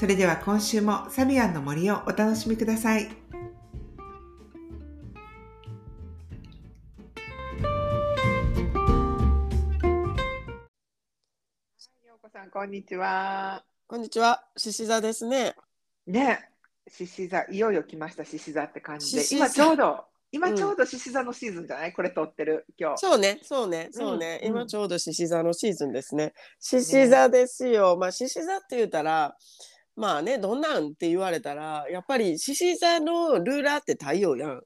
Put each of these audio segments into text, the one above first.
それでは今週もサビアンの森をお楽しみください。ようこさんこんにちは。こんにちは。獅子座ですね。ね、獅子座いよいよ来ました獅子座って感じで、今ちょうど今ちょうど獅子座のシーズンじゃない？これ撮ってる今日。そうね、そうね、そうね。うん今ちょうど獅子座のシーズンですね。獅子座ですよ。まあ獅子座って言ったら、まあね、どんなんって言われたら、やっぱり獅子座のルーラーって太陽やん。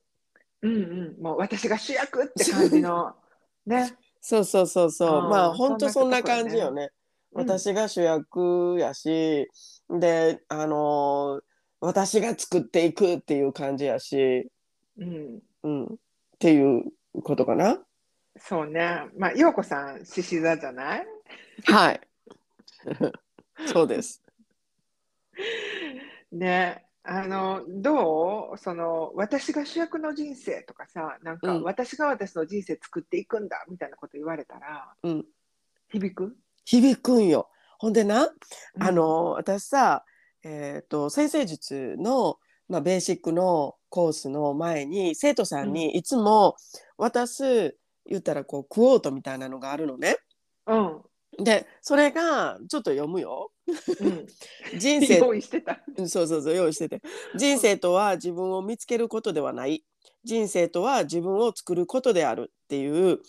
うんうん、もう私が主役って感じの ね。そうそうそうそう。うんまあ本当そんな感じよね。うん私が主役やし、で、あのー私が作っていくっていう感じやし、うん、うん、っていうことかな。そうね。まあ陽子さん獅子座じゃない？はい。そうです。ね。あのどう？その私が主役の人生とかさなんか、うん私が私の人生作っていくんだみたいなこと言われたらうん。響く、響くんよ。ほんでな、うんあの私さ、えっ、と先生術のまあベーシックのコースの前に生徒さんにいつも渡す言ったらこうクォートみたいなのがあるのね。うんでそれがちょっと読むよ。うん、人生。用意してた。うんそうそうそう用意してて。人生とは自分を見つけることではない。人生とは自分を作ることであるっていう、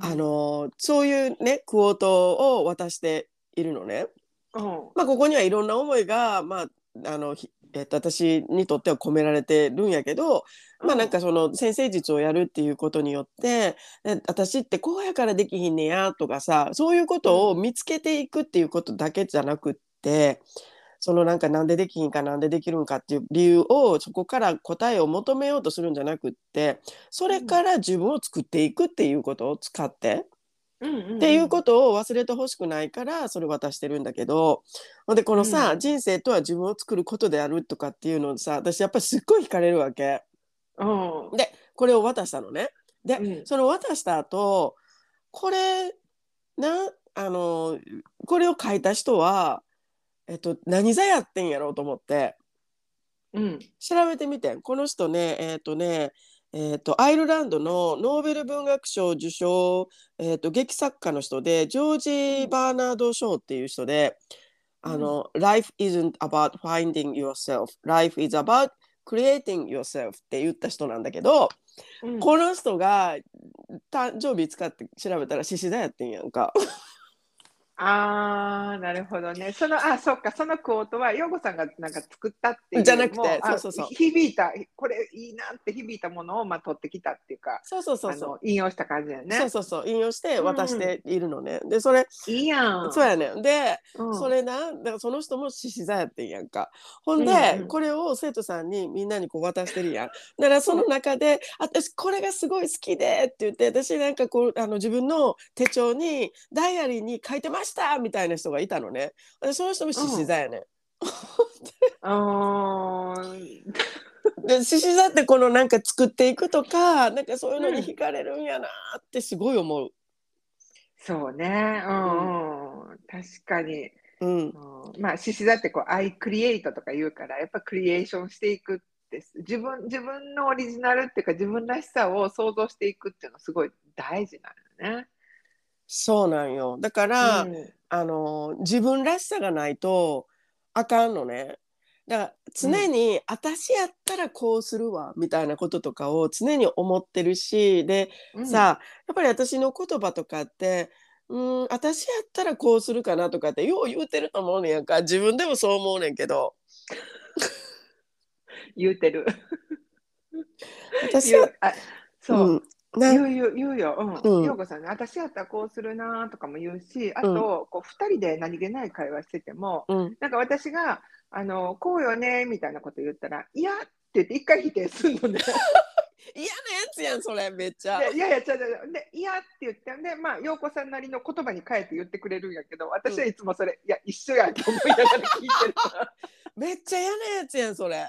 あのそういうねクォートを渡しているのね。うん、まあ、ここにはいろんな思いが、まああのひえっと、私にとっては込められてるんやけど、まあなんかその先生術をやるっていうことによってえ私ってこうやからできひんねやとかさそういうことを見つけていくっていうことだけじゃなくってそのなんかなんでできひんかなんでできるんかっていう理由をそこから答えを求めようとするんじゃなくってそれから自分を作っていくっていうことを使って。っていうことを忘れてほしくないからそれ渡してるんだけど。でこのさ、うん。人生とは自分を作ることであるとかっていうのをさ私やっぱりすっごい惹かれるわけ。うん。でこれを渡したのね。で、うん。その渡した後これなあのこれを書いた人は、えっと、何座やってんやろうと思って。うん。調べてみてこの人ねえっ、とねえー、とアイルランドのノーベル文学賞受賞、えー、と劇作家の人でジョージ・バーナード・ショーっていう人で「あの Life isn't about finding yourself. Life is about creating yourself」って言った人なんだけど、うん。この人が誕生日使って調べたら獅子座やってんやんか。ああ、なるほどね。その、あ、そっか、そのクォートは、ヨゴさんがなんか作ったっていう。じゃなくてそうそうそう響いた、これいいなって響いたものを、まあ、取ってきたっていうか。そうそうそうそう引用した感じだよね。そうそうそう引用して渡しているのね。でそれいいやん。そうやねん。でうんそれなだからその人も獅子座やってんやんかほんで、うんうんこれを生徒さんにみんなにこう渡してるやんだからその中で 「私これがすごい好きで」って言って私なんかこうあの自分の手帳にダイアリーに書いてましたみたいな人がいたのねでその人も獅子座やねん。あー で獅子座ってこのなんか作っていくとかなんかそういうのに惹かれるんやなってすごい思う。そうね。うんうん。確かに。うんうんまあ、獅子座ってこう、アイクリエイトとか言うから、やっぱクリエーションしていくです。自分、自分のオリジナルっていうか、自分らしさを想像していくっていうのすごい大事なのね。そうなんよ。だから、うん。あの自分らしさがないとあかんのね。だから常に、私やったらこうするわみたいなこととかを常に思ってるしで、うん。さやっぱり私の言葉とかってうん私やったらこうするかなとかってよう言うてると思うねんやんか。自分でもそう思うねんけど。言うてる。私はそう、うんな言う言う言うよ。ううんん。陽子さんね、私やったらこうするなとかも言うし、あと、こう二人で何気ない会話してても、うんなんか私があのこうよねみたいなこと言ったら「いや」って言って一回否定するのね。嫌なやつやんそれめっちゃ。でいやいやちゃうで「いや」って言ってでまあ陽子さんなりの言葉に変えて言ってくれるんやけど私はいつもそれ「いや一緒や」と思いながら聞いてる。めっちゃ嫌なやつやんそれ。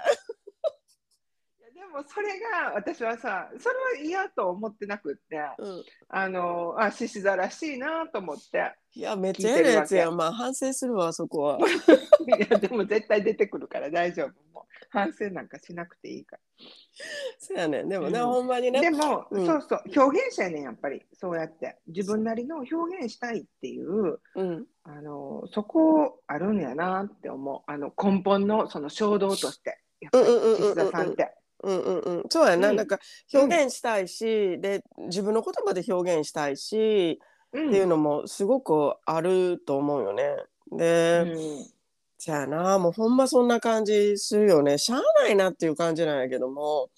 でもそれが私はさそれは嫌と思ってなくってうん。あのあ獅子座らしいなと思って。いやめっちゃ嫌なやつやん。まあ反省するわそこは。いやでも絶対出てくるから大丈夫。もう反省なんかしなくていいかそうやねん。でもね、うん。ほんまにらでね。も、うん。そうそう。表現者やねんやっぱり。そうやって。自分なりの表現したいっていううん。あのそこあるんやなって思う。あの根本のその衝動として。やっぱりうんうんうんうんうん獅子座さんって。うんうんうん、そうやな、うん。なんか表現したいし、で自分の言葉で表現したいし、うん。っていうのもすごくあると思うよね。で、うん。じゃあな。もうほんまそんな感じするよね。しゃあないなっていう感じなんやけども。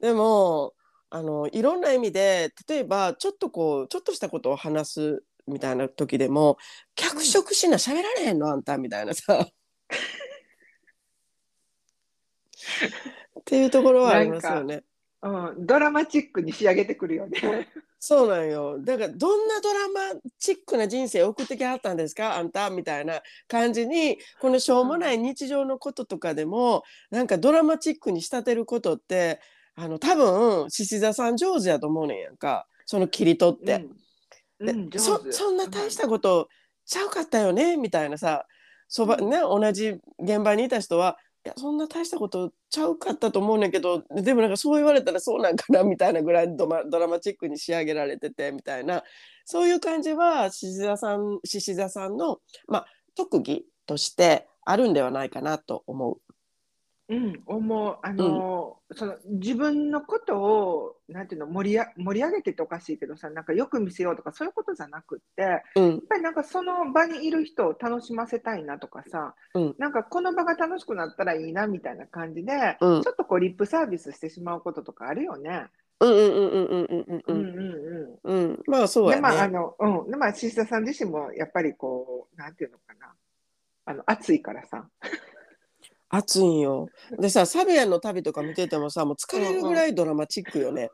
でもあのいろんな意味で例えばちょっとこうちょっとしたことを話すみたいな時でも脚色しな喋られへんのあんたみたいなさ。っていうところはありますよね。うん、ドラマチックに仕上げてくるよね。そうなんよ。だからどんなドラマチックな人生を送ってきはったんですか？あんたみたいな感じにこのしょうもない日常のこととかでもなんかドラマチックに仕立てることってあの多分獅子座さん上手やと思うねんやんかその切り取って。うん、でそそんな大したことちゃうかったよね？みたいなさそば、うんね、同じ現場にいた人はいやそんな大したことちゃうかったと思うねんけどでもなんかそう言われたらそうなんかなみたいなぐらいドマドラマチックに仕上げられててみたいなそういう感じは獅子座さん獅子座さんの、まあ、特技としてあるんではないかなと思う。うん、思う。あのーその自分のことを、なんていうの、盛りや盛り上げてっておかしいけどさ、なんかよく見せようとか、そういうことじゃなくって、やっうんぱりなんかその場にいる人を楽しませたいなとかさ、うんなんかこの場が楽しくなったらいいなみたいな感じで、うんちょっとこうリップサービスしてしまうこととかあるよね。うんうんうんうんうんうんううんんうんうんまあそううん。やで、まあ、あね。の、うん。で、まあ、シスタさん自身もやっぱりこう、なんていうのかな。あの、熱いからさ。熱いんよ。でさサビアンの旅とか見ててもさもう疲れるぐらいドラマチックよね。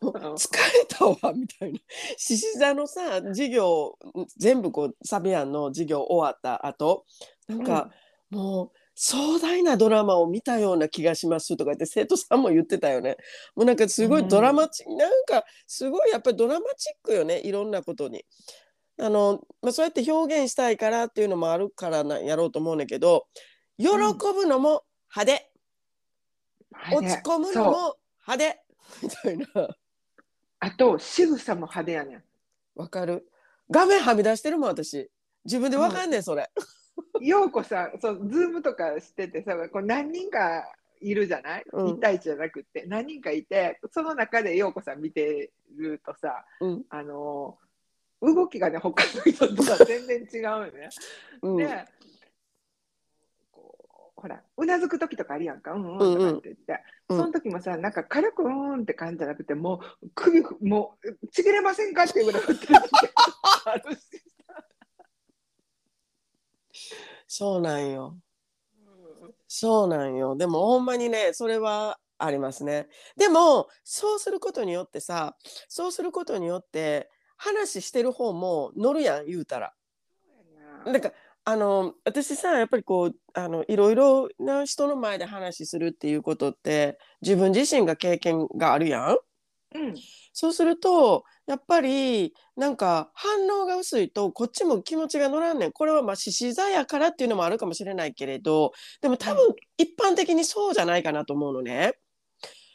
疲れたわみたいな。獅子座のさ授業全部こうサビアンの授業終わった後なんか、もう壮大なドラマを見たような気がしますとか言って生徒さんも言ってたよね。もうなんかすごいドラマチック、なんかすごいやっぱりドラマチックよねいろんなことに。あのまあ、そうやって表現したいからっていうのもあるからなやろうと思うねんだけど喜ぶのも派手、はい落ち込むのも派手。みたいな。あと、仕草も派手やねん。わかる。画面はみ出してるもん私。自分でわかんねんそれ。ようこさん、そう、ズームとかしててさ、こう何人かいるじゃない、うん。一対一じゃなくって、何人かいて、その中でようこさん見てるとさ、うん。あの動きがね、他の人とは全然違うよね。うん。で、ほら、うなずく時とかあるやんか、うんうんうんうん。とかって言って、うん。その時もさ、なんか軽くうんうんって感じじゃなくて、もう首、もうちぎれませんかっていうぐらい。そうなんよ。そうなんよ。でもほんまにねそれはありますね。でもそうすることによってさそうすることによって話してる方も乗るやん言うたら。なんかあの私さやっぱりこうあのいろいろな人の前で話するっていうことって自分自身が経験があるやん。うん。そうするとやっぱりなんか反応が薄いとこっちも気持ちが乗らんねん。これはまあ獅子座やからっていうのもあるかもしれないけれどでも多分一般的にそうじゃないかなと思うのね。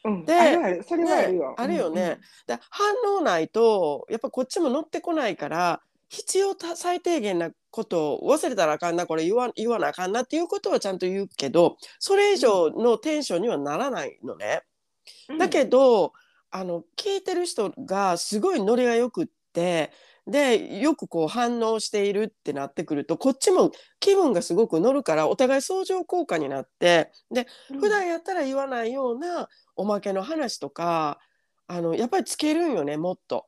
うん、でそれはあるよ。ねあるよね。で反応ないとやっぱこっちも乗ってこないから必要た最低限なことを忘れたらあかんなこれ言わ言わなあかんなっていうことはちゃんと言うけどそれ以上のテンションにはならないのね。うん。だけどあの聞いてる人がすごいノリがよくってでよくこう反応しているってなってくるとこっちも気分がすごく乗るからお互い相乗効果になってでうん普段やったら言わないようなおまけの話とかあのやっぱりつけるんよねもっと。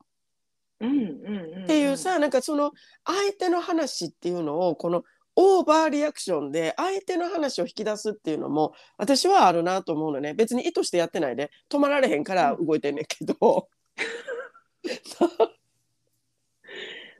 うんうんうんうん、っていうさなんかその相手の話っていうのをこのオーバーリアクションで相手の話を引き出すっていうのも私はあるなと思うのね。別に意図してやってないで。止まられへんから動いてんねんけど、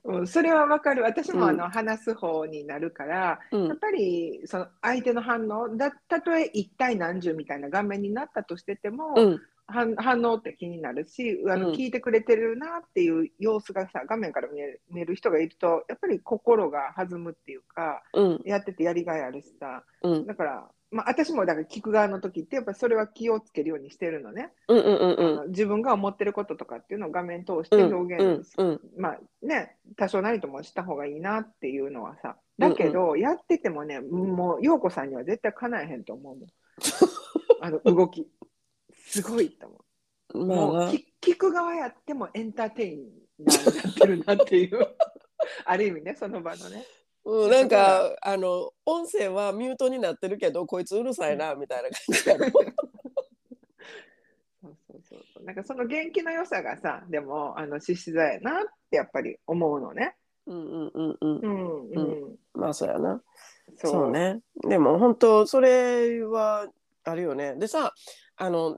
うん、それはわかる。私もあうの、話す方になるから、うん。やっぱりその相手の反応だたとえ一対何十みたいな画面になったとしてても、うん反反応って気になるしあの、うん。聞いてくれてるなっていう様子がさ画面から見える見える人がいるとやっぱり心が弾むっていうかうん。やっててやりがいあるしさ。うん。だから、まあ、私もだから聞く側の時ってやっぱりそれは気をつけるようにしてるのね、うんうんうんうん。あの自分が思ってることとかっていうのを画面通してうん。表うん現うん。まあね、多少なりともした方がいいなっていうのはさ、だけど、やっててもね、もう、陽子さんには絶対かなえへんと思うもん。あの動き。すごいと思う。もうまあな聞聞く側やってもエンターテインナーになってるなっていう。ある意味ね、その場のね。うん、なんかあの音声はミュートになってるけどこいつうるさいなみたいな感じやろ そうそうそうそう。なんかその元気の良さがさ、でも、あの、獅子座やなってやっぱり思うのね。うんうんうんうんうんうん。まあそうやなそうそうねでも本当それはあるよねでさあの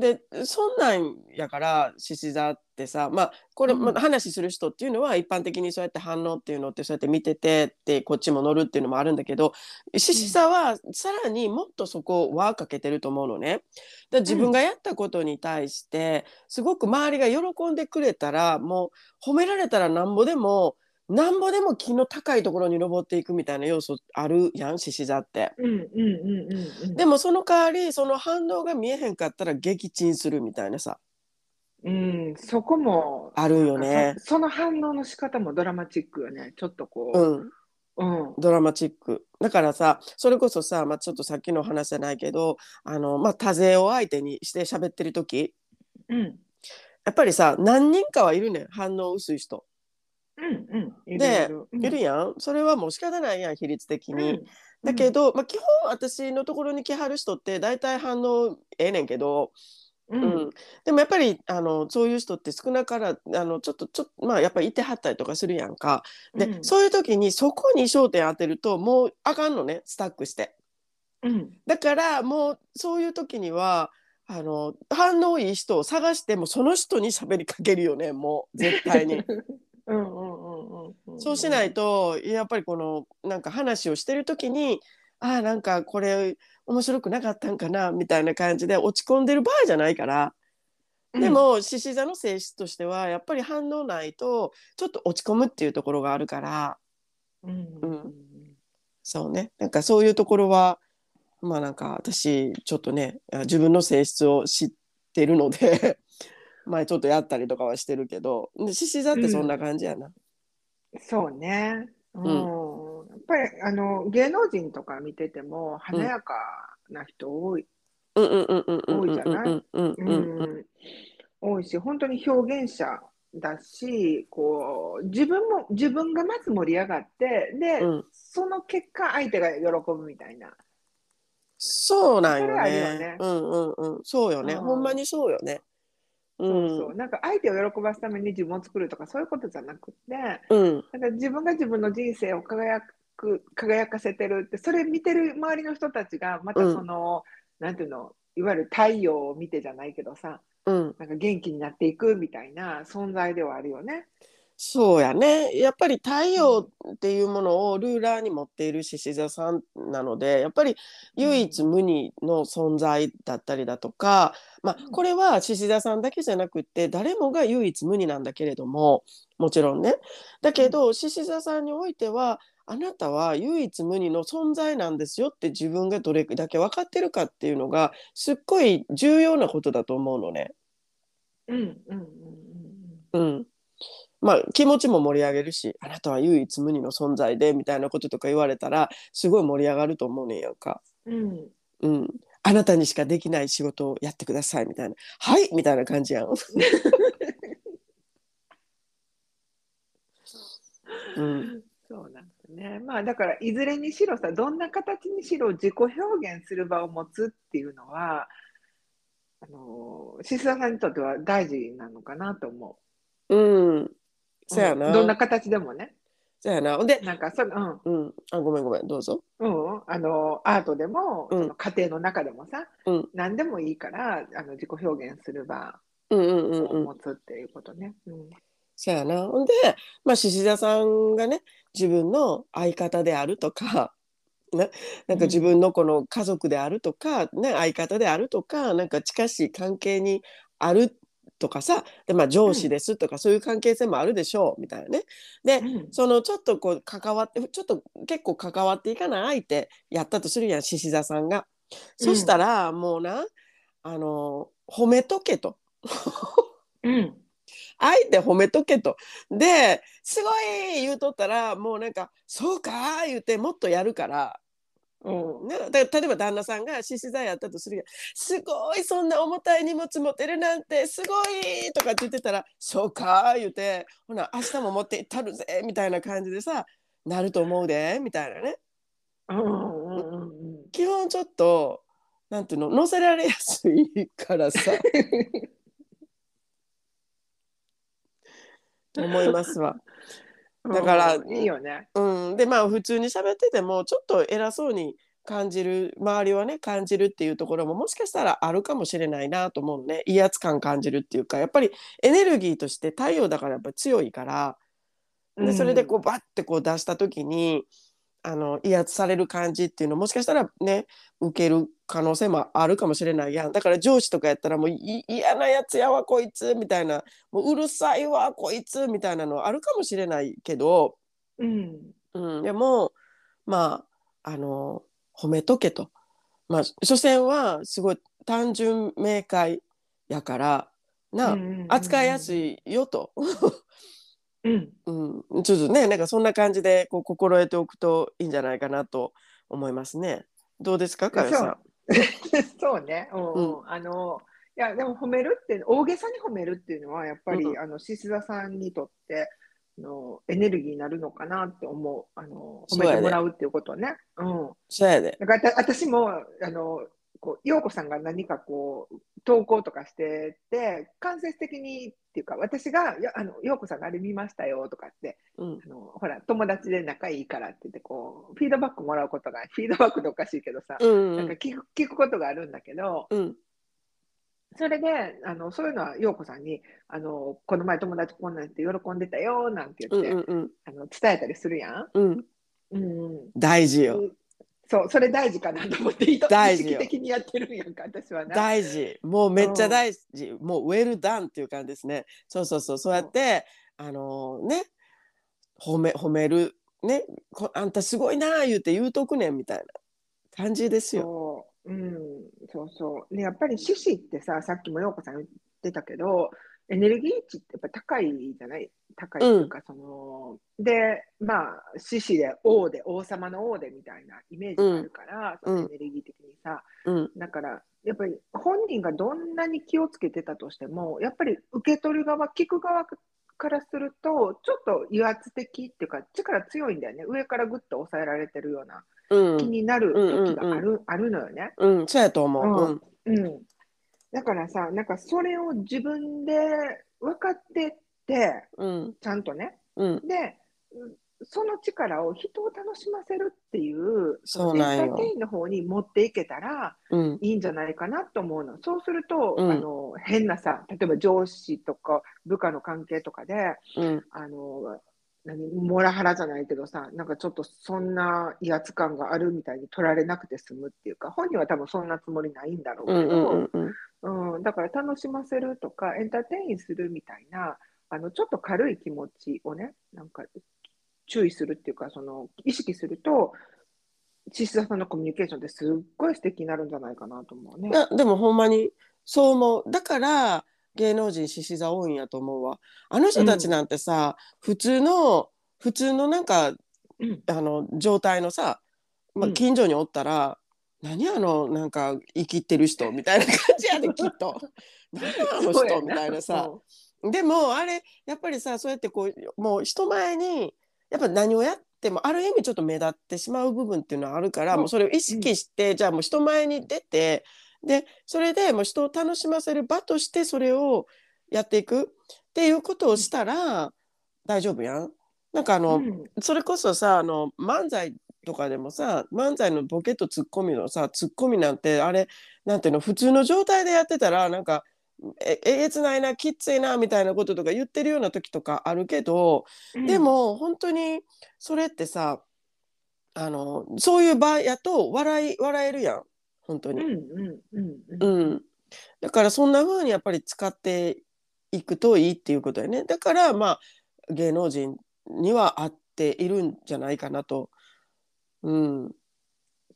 でそんなんやから獅子座ってさまあこれ、うんまあ話する人っていうのは一般的にそうやって反応っていうのってそうやって見ててってこっちも乗るっていうのもあるんだけど獅子座はさらにもっとそこを輪かけてると思うのね。だ自分がやったことに対してすごく周りが喜んでくれたらもう褒められたらなんぼでもなんぼでも木の高いところに登っていくみたいな要素あるやん獅子座って。うんうんうんうんうん。でもその代わりその反応が見えへんかったら撃沈するみたいなさうん、そこも、あるよね。そその反応の仕方もドラマチックよね。ちょっとこうんう。うん。ドラマチックだからさそれこそさ、まあ、ちょっとさっきの話じゃないけどあの、まあ、多勢を相手にして喋ってる時うん。やっぱりさ何人かはいるねん反応薄い人。うん。うん。いるでいるやんそれはもう仕方ないやん比率的に。うんだけど、まあ、基本私のところに来はる人って大体反応ええねんけど、ううんん、でもやっぱりあのそういう人って少なからあのちょっとちょっとまあやっぱりいてはったりとかするやんか。で、うんそういう時にそこに焦点当てるともうあかんのねスタックして。うん。だからもうそういう時にはあの反応いい人を探してもその人に喋りかけるよねもう絶対に。うんうんうんうんうん。そうしないとやっぱりこのなんか話をしてる時にああなんかこれ面白くなかったんかなみたいな感じで落ち込んでる場合じゃないから、うん、でも獅子座の性質としてはやっぱり反応ないとちょっと落ち込むっていうところがあるから。うん、ううんん。そうね。なんかそういうところはまあなんか私ちょっとねあ自分の性質を知ってるので前ちょっとやったりとかはしてるけどで獅子座ってそんな感じやな。そうね。うん。やっぱり、あの、芸能人とか見てても、華やかな人多い。うんうんうんうんうん多いじゃない？多いし、本当に表現者だし、こう、自分も、自分がまず盛り上がって、で、うんその結果、相手が喜ぶみたいな。そうなんよそれあるよねね。うんうんうん。そうよね。うんほんまにそうよね。う。そうんそう。なんか相手を喜ばすために自分を作るとか、そういうことじゃなくて、うん。なんか自分が自分の人生を輝く、輝かせてるって、それ見てる周りの人たちが、またうんその、なんていうの、いわゆる太陽を見てじゃないけどさ、うん。なんか元気になっていくみたいな存在ではあるよね。そうやね。やっぱり太陽っていうものをルーラーに持っている獅子座さんなので、やっぱり唯一無二の存在だったりだとか、まあこれは獅子座さんだけじゃなくって誰もが唯一無二なんだけれども、もちろんね。だけど獅子座さんにおいては、あなたは唯一無二の存在なんですよって自分がどれだけ分かってるかっていうのがすっごい重要なことだと思うのね。うんうんうんうん。まあ気持ちも盛り上げるし、あなたは唯一無二の存在でみたいなこととか言われたらすごい盛り上がると思うねんやんか。うんうん。うん。あなたにしかできない仕事をやってくださいみたいな。はいみたいな感じやん。うん。そうなんですね。まあだからいずれにしろさ、どんな形にしろ自己表現する場を持つっていうのは、あの獅子座さんにとっては大事なのかなと思う。うん。そやな。うんどんな形でもね。そうやな。で、なんかその、うん、あ、ごめんごめん、どうぞ。うん、うん、あのアートでも、うんその家庭の中でもさ、うん何でもいいからあの自己表現する場うんうんうんうん。を持つっていうことね。うんそうやな。ほんで、まあ、獅子座さんがね、自分の相方であるとか、ね、なんか自分のこの家族であるとか、ね、相方であるとか、なんか近しい関係にあるとかさ、で、まあ、上司ですとか、そういう関係性もあるでしょう、みたいなね。で、うんそのちょっとこう関わってちょっと結構関わっていかない相手やったとするやん獅子座さんが。そしたらもうなあの褒めとけとうん相手褒めとけとですごい言うとったらもうなんか「そうか」言うてもっとやるから。うん。ね、だ例えば旦那さんが獅子座やったとするやん。すごいそんな重たい荷物持てるなんてすごいとかって言ってたら「そうか」言うて「ほな明日も持っていったるぜ」みたいな感じでさなると思うでみたいなね。うん基本ちょっとなんていうの乗せられやすいからさ。と 思いますわ。だからうんいいよね。うん、でまあ普通に喋っててもちょっと偉そうに感じる周りはね感じるっていうところももしかしたらあるかもしれないなと思うね。威圧感感じるっていうかやっぱりエネルギーとして太陽だからやっぱり強いから。でそれでこうバッてこう出した時にあの威圧される感じっていうのもしかしたらね受ける可能性もあるかもしれないやんだから上司とかやったらもうい嫌なやつやわこいつみたいなもううるさいわこいつみたいなのあるかもしれないけど、うんうん、でもまああの褒めとけと。まあ所詮はすごい単純明快やからな、扱いやすい。いよと。うんうん、ちょっとねなんかそんな感じでこう心得ておくといいんじゃないかなと思いますね。どうですかかよさん？そうね。うんうんあのいやでも褒めるって大げさに褒めるっていうのはやっぱり、うんあの獅子座さんにとってあのエネルギーになるのかなって思う。あの褒めてもらうっていうことはね。うん。そうやで。だからた私もあのこう陽子さんが何かこう投稿とかしてて間接的にっていうか私が「いやあの陽子さんがあれ見ましたよ」とかってうん。あのほら友達で仲いいからって言ってこうフィードバックもらうことがフィードバックっておかしいけどさ、うんなんか聞く聞くことがあるんだけどうん。それであのそういうのは陽子さんにあの「この前友達こんなんって喜んでたよ」なんてう言って、んうんうん。あの伝えたりするやん。うん。うん大事よ。そう、それ大事かなと思って、意図意大事よ。識的にやってるんやんか、私はな。大事。もうめっちゃ大事、もうウェルダンっていう感じですね。そうそうそう。そうやってあのね褒め褒める。ねこあんたすごいなあ言うて言うとくねんみたいな感じですよ。そう、うん、そうそう。ね、やっぱり獅子ってさ、さっきも陽子さん言ってたけど、エネルギー値ってやっぱ高いじゃない？高いっていうか、その、で、まあ、獅子で王で、王様の王でみたいなイメージがあるから、うん。そのエネルギー的にさ、うん。だから、やっぱり本人がどんなに気をつけてたとしても、やっぱり受け取る側、聞く側からすると、ちょっと威圧的っていうか、力強いんだよね。上からぐっと抑えられてるようなうん。気になる時がある,、うんあるのよね。うん、そうやと思う。うん、うん。だからさ、なんかそれを自分で分かってって、うん、ちゃんとね。うん、で、うんその力を人を楽しませるっていう、そうなんよ。エンターテインの方に持っていけたらうん、いいんじゃないかなと思うの。そうすると、うん。あの変なさ、例えば上司とか部下の関係とかで、うん、あの何モラハラじゃないけどさなんかちょっとそんな威圧感があるみたいに取られなくて済むっていうか本人は多分そんなつもりないんだろううん、けど、うん、うん、うん。だから楽しませるとかエンターテインするみたいなあのちょっと軽い気持ちをねなんか注意するっていうかその意識すると獅子座さんのコミュニケーションってすっごい素敵になるんじゃないかなと思うね。でもほんまにそう思う。だから芸能人獅子座多いんやと思うわ。あの人たちなんてさ、普通の普通のなんかうん。あの状態のさ、まあ、うん。近所におったら、何あのなんか生きってる人みたいな感じやで きっと。何あの人みたいなさ。でもあれやっぱりさそうやってこうもう人前にやっぱ何をやってもある意味ちょっと目立ってしまう部分っていうのはあるから、うん。もうそれを意識して、じゃあもう人前に出てでそれでもう人を楽しませる場としてそれをやっていくっていうことをしたら大丈夫やん。なんかあの、うん。それこそさあの漫才とかでもさ漫才のボケとツッコミのさツッコミなんてあれなんていうの普通の状態でやってたらなんかええげつないなきついなみたいなこととか言ってるような時とかあるけど、で、も本当にそれってさあのそういう場やと笑い笑えるやん本当に。うんうんうんううんん、だからそんな風にやっぱり使っていくといいっていうことやね。だからまあ芸能人には合っているんじゃないかなと。うん、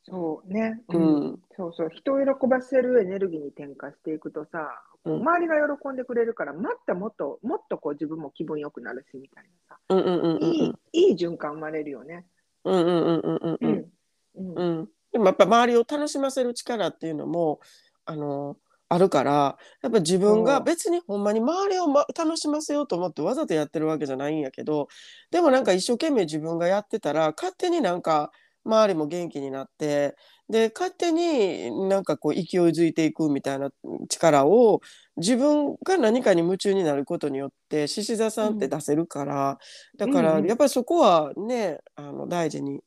そうね、うん、そうそう、人を喜ばせるエネルギーに転化していくとさ、うん、周りが喜んでくれるから、またもっと、もっとこう自分も気分よくなるしみたいなさ、うんうんうん、うん、いい、いい循環生まれるよね。うんうんうんうんうん。うん。うん、でもやっぱ周りを楽しませる力っていうのも、あのあるからやっぱ自分が別にほんまに周りを、ま、楽しませようと思ってわざとやってるわけじゃないんやけどでもなんか一生懸命自分がやってたら勝手になんか周りも元気になってで勝手になんかこう勢いづいていくみたいな力を自分が何かに夢中になることによって獅子座さんって出せるから、だからうんうんやっぱりそこはねあの大事に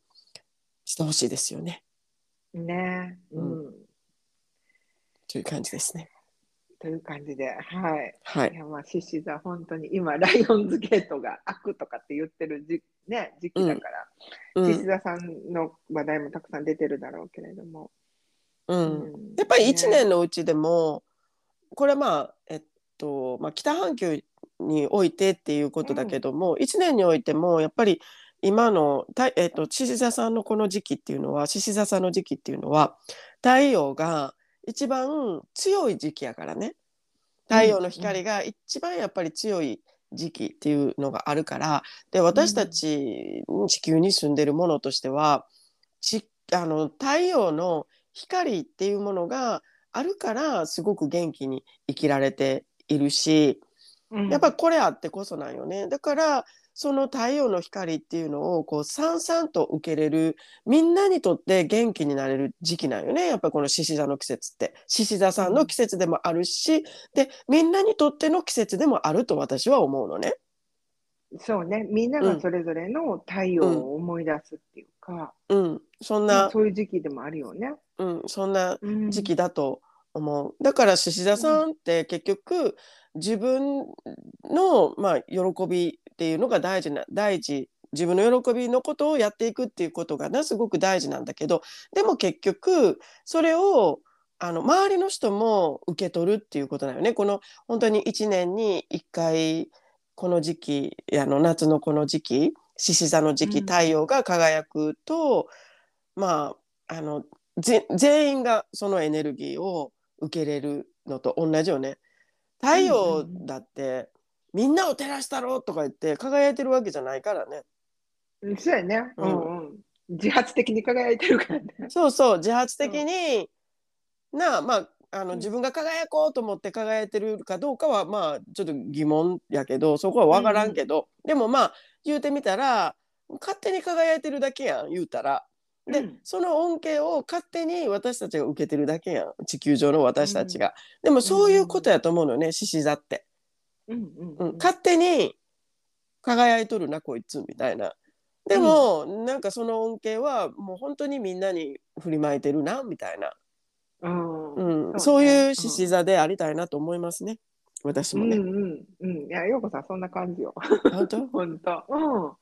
してほしいですよね。ね、うん。うという感じですね。という感じで、はい。はい。いやまあ獅子座本当に今ライオンズゲートが開くとかって言ってるじ、ね、時期だから、うん。座さんの話題もたくさん出てるだろうけれども、うん。うん。やっぱり1ね年のうちでもこれはまあえっと、まあ、北半球においてっていうことだけども、1年においてもやっぱり今のたえっと獅子座さんのこの時期っていうのは獅子座さんの時期っていうのは太陽が一番強い時期やからね。太陽の光が一番やっぱり強い時期っていうのがあるからで私たち地球に住んでるものとしてはちあの太陽の光っていうものがあるからすごく元気に生きられているしうん。やっぱりこれあってこそなんよね。だからその太陽の光っていうのをこうさんさんと受けれるみんなにとって元気になれる時期なんよね。やっぱりこの獅子座の季節って。獅子座さんの季節でもあるしでみんなにとっての季節でもあると私は思うのね。そうね、みんながそれぞれの太陽を思い出すっていうか、うん、そんな、まあそういう時期でもあるよね。うん、そんなうん。時期だと思う。だから獅子座さんって結局自分のまあ喜びっていうのが大事な大事自分の喜びのことをやっていくっていうことがなすごく大事なんだけどでも結局それをあの周りの人も受け取るっていうことだよね。この本当に1年に1回この時期あの夏のこの時期獅子座の時期うん太陽が輝くと、まああのぜ全員がそのエネルギーを受けれるのと同じよね。太陽だって、みんなを照らしたろとか言って輝いてるわけじゃないからね。うんそうやね、ううんんうん。自発的に輝いてるからね。そうそう自発的に、なあまああのうん自分が輝こうと思って輝いてるかどうかはまあちょっと疑問やけどそこは分からんけど、でもまあ言うてみたら勝手に輝いてるだけやん言うたら。で、うんその恩恵を勝手に私たちが受けてるだけやん地球上の私たちが。でもそういうことやと思うのよね獅子座って。うんうんうん、勝手に輝いとるなこいつみたいな。でも、なんかその恩恵はもう本当にみんなに振りまいてるなみたいな、うんうん、ねそういう獅子座でありたいなと思いますね私もね。うんうんうん。いや、ようこさん、そんな感じよ。本当？本当。うん。そ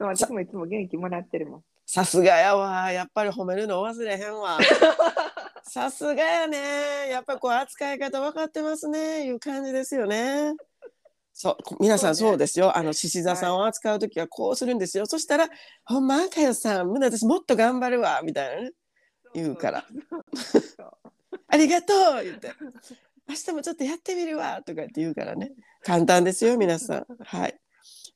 う、私もいつも元気もらってるもん。さすがやわやっぱり褒めるの忘れへんわ。さすがやねやっぱこう扱い方分かってますねいう感じですよね。そう皆さんそうですよ。あの獅子座さんを扱う時はこうするんですよ、そしたら「ほんまかよさん私もっと頑張るわ」みたいなね言うから。そう。「ありがとう」言って「明日もちょっとやってみるわ」とかって言うからね。簡単ですよ皆さん。はい。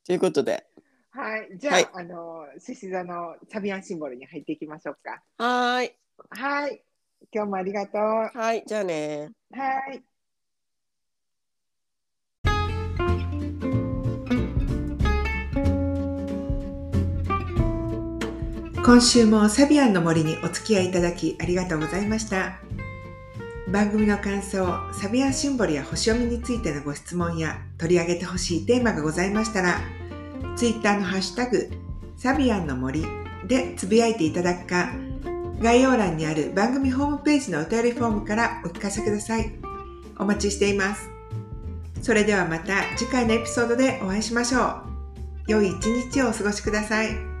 ということで。はい。じゃあ、はい。あの、獅子座のサビアンシンボルに入っていきましょうか。はーい。はい。今日もありがとう。ははい。じゃあねい。今週もサビアンの森にお付き合いいただきありがとうございました。番組の感想、サビアンシンボルや星読みについてのご質問や取り上げてほしいテーマがございましたら、Twitter のハッシュタグサビアンの森でつぶやいていただくか、概要欄にある番組ホームページのお便りフォームからお聞かせください。お待ちしています。それではまた次回のエピソードでお会いしましょう。良い一日をお過ごしください。